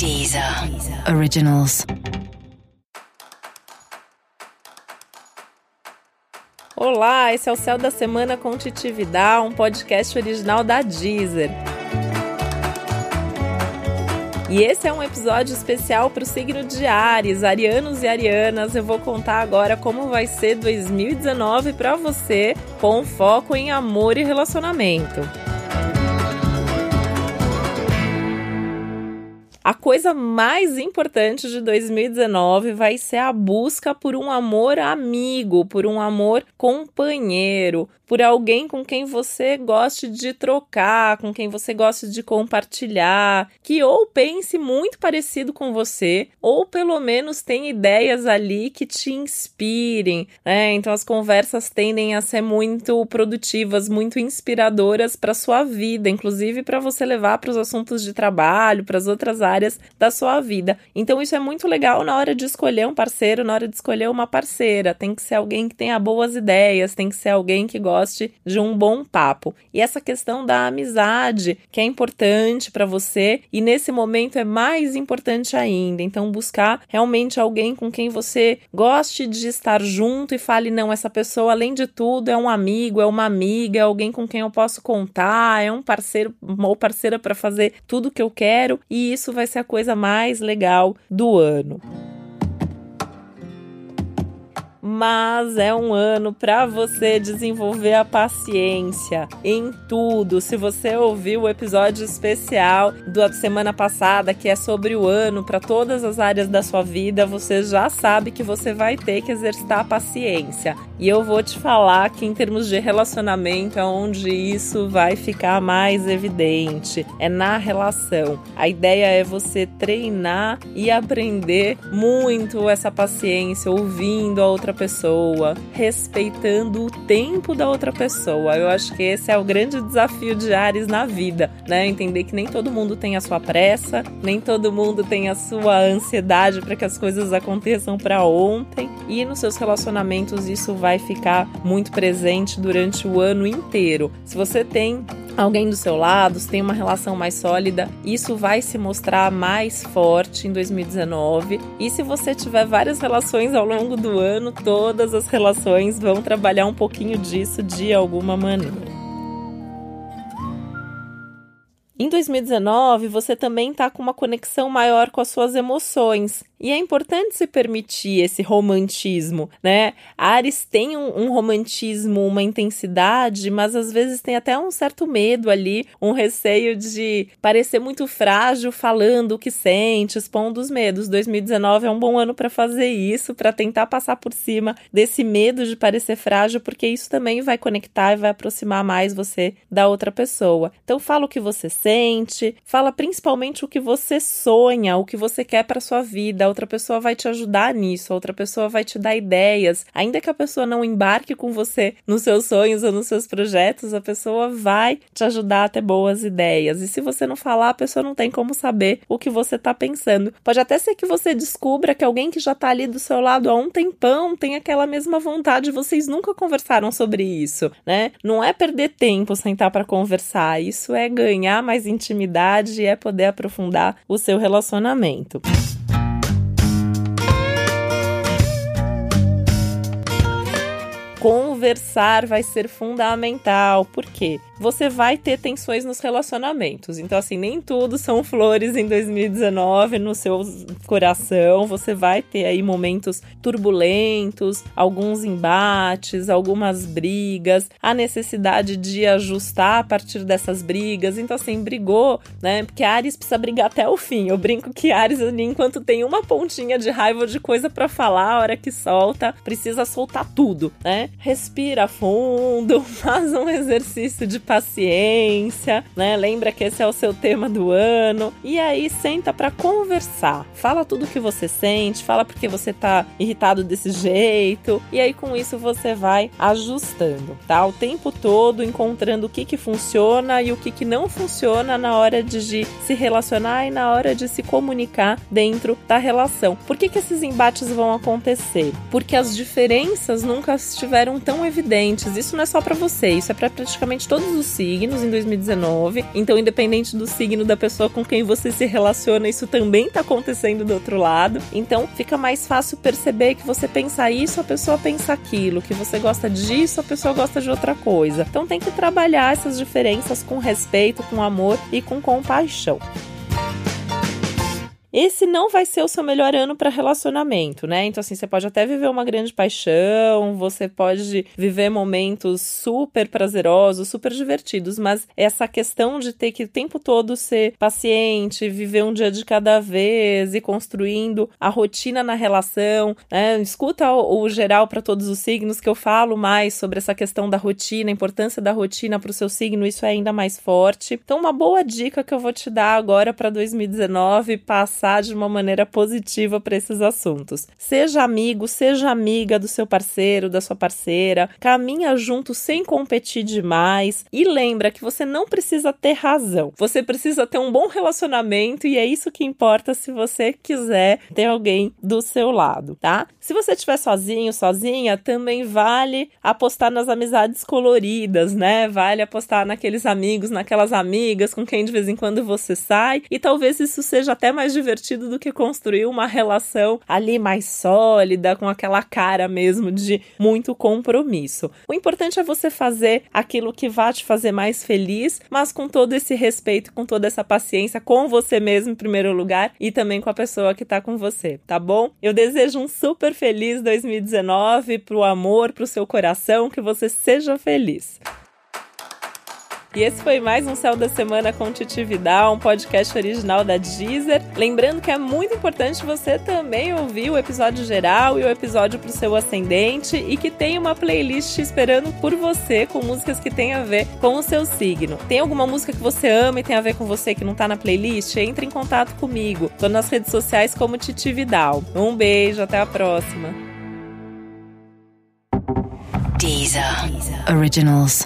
Deezer Originals. Olá, esse é o Céu da Semana com Titividade, um podcast original da Deezer. E esse é um episódio especial para o signo de Ares, arianos e arianas. Eu vou contar agora como vai ser 2019 para você, com foco em amor e relacionamento. A coisa mais importante de 2019 vai ser a busca por um amor amigo, por um amor companheiro, por alguém com quem você goste de trocar, com quem você goste de compartilhar, que ou pense muito parecido com você, ou pelo menos tem ideias ali que te inspirem, né? Então as conversas tendem a ser muito produtivas, muito inspiradoras para sua vida, inclusive para você levar para os assuntos de trabalho, para as outras áreas da sua vida. Então isso é muito legal na hora de escolher um parceiro, na hora de escolher uma parceira. Tem que ser alguém que tenha boas ideias, tem que ser alguém que goste de um bom papo. E essa questão da amizade, que é importante para você e nesse momento é mais importante ainda. Então, buscar realmente alguém com quem você goste de estar junto e fale: não, essa pessoa, além de tudo, é um amigo, é uma amiga, é alguém com quem eu posso contar, é um parceiro ou parceira para fazer tudo que eu quero, e isso vai ser a coisa mais legal do ano mas é um ano para você desenvolver a paciência em tudo. Se você ouviu o episódio especial da semana passada, que é sobre o ano para todas as áreas da sua vida, você já sabe que você vai ter que exercitar a paciência. E eu vou te falar que em termos de relacionamento é onde isso vai ficar mais evidente, é na relação. A ideia é você treinar e aprender muito essa paciência ouvindo a outra outra pessoa, respeitando o tempo da outra pessoa. Eu acho que esse é o grande desafio de Ares na vida, né? Entender que nem todo mundo tem a sua pressa, nem todo mundo tem a sua ansiedade para que as coisas aconteçam para ontem. E nos seus relacionamentos isso vai ficar muito presente durante o ano inteiro. Se você tem alguém do seu lado, se tem uma relação mais sólida, isso vai se mostrar mais forte em 2019. E se você tiver várias relações ao longo do ano, todas as relações vão trabalhar um pouquinho disso de alguma maneira. Em 2019, você também está com uma conexão maior com as suas emoções. E é importante se permitir esse romantismo, né? Ares tem um, um, romantismo, uma intensidade, mas às vezes tem até um certo medo ali, um receio de parecer muito frágil falando o que sente, expondo os medos. 2019 é um bom ano para fazer isso, para tentar passar por cima desse medo de parecer frágil, porque isso também vai conectar e vai aproximar mais você da outra pessoa. Então fala o que você sente, fala principalmente o que você sonha, o que você quer para sua vida outra pessoa vai te ajudar nisso, a outra pessoa vai te dar ideias. Ainda que a pessoa não embarque com você nos seus sonhos ou nos seus projetos, a pessoa vai te ajudar a ter boas ideias. E se você não falar, a pessoa não tem como saber o que você tá pensando. Pode até ser que você descubra que alguém que já tá ali do seu lado há um tempão tem aquela mesma vontade, vocês nunca conversaram sobre isso, né? Não é perder tempo sentar para conversar, isso é ganhar mais intimidade e é poder aprofundar o seu relacionamento. Conversar vai ser fundamental. Por quê? você vai ter tensões nos relacionamentos. Então, assim, nem tudo são flores em 2019 no seu coração. Você vai ter aí momentos turbulentos, alguns embates, algumas brigas, a necessidade de ajustar a partir dessas brigas. Então, assim, brigou, né? Porque Ares precisa brigar até o fim. Eu brinco que Ares, enquanto tem uma pontinha de raiva ou de coisa para falar, a hora que solta, precisa soltar tudo, né? Respira fundo, faz um exercício de paciência, né? Lembra que esse é o seu tema do ano. E aí senta para conversar. Fala tudo o que você sente, fala porque você tá irritado desse jeito. E aí com isso você vai ajustando, tá? O tempo todo encontrando o que que funciona e o que que não funciona na hora de se relacionar e na hora de se comunicar dentro da relação. Por que que esses embates vão acontecer? Porque as diferenças nunca estiveram tão evidentes. Isso não é só para você, isso é para praticamente todos os signos em 2019. Então, independente do signo da pessoa com quem você se relaciona, isso também tá acontecendo do outro lado. Então, fica mais fácil perceber que você pensa isso, a pessoa pensa aquilo, que você gosta disso, a pessoa gosta de outra coisa. Então, tem que trabalhar essas diferenças com respeito, com amor e com compaixão. Esse não vai ser o seu melhor ano para relacionamento, né? Então, assim, você pode até viver uma grande paixão, você pode viver momentos super prazerosos, super divertidos, mas essa questão de ter que o tempo todo ser paciente, viver um dia de cada vez e construindo a rotina na relação, né? Escuta o, o geral para todos os signos que eu falo mais sobre essa questão da rotina, a importância da rotina para o seu signo, isso é ainda mais forte. Então, uma boa dica que eu vou te dar agora para 2019, passa passar de uma maneira positiva para esses assuntos. Seja amigo, seja amiga do seu parceiro, da sua parceira, caminha junto sem competir demais e lembra que você não precisa ter razão. Você precisa ter um bom relacionamento e é isso que importa se você quiser ter alguém do seu lado, tá? Se você estiver sozinho, sozinha, também vale apostar nas amizades coloridas, né? Vale apostar naqueles amigos, naquelas amigas com quem de vez em quando você sai e talvez isso seja até mais divertido divertido do que construir uma relação ali mais sólida, com aquela cara mesmo de muito compromisso. O importante é você fazer aquilo que vai te fazer mais feliz, mas com todo esse respeito, com toda essa paciência com você mesmo em primeiro lugar e também com a pessoa que tá com você, tá bom? Eu desejo um super feliz 2019 pro amor, pro seu coração, que você seja feliz. E esse foi mais um Céu da Semana com Titi Vidal, um podcast original da Deezer. Lembrando que é muito importante você também ouvir o episódio geral e o episódio para o seu ascendente e que tem uma playlist esperando por você com músicas que tem a ver com o seu signo. Tem alguma música que você ama e tem a ver com você que não tá na playlist? Entre em contato comigo. Tô nas redes sociais como Titi Vidal. Um beijo, até a próxima. Deezer. Originals.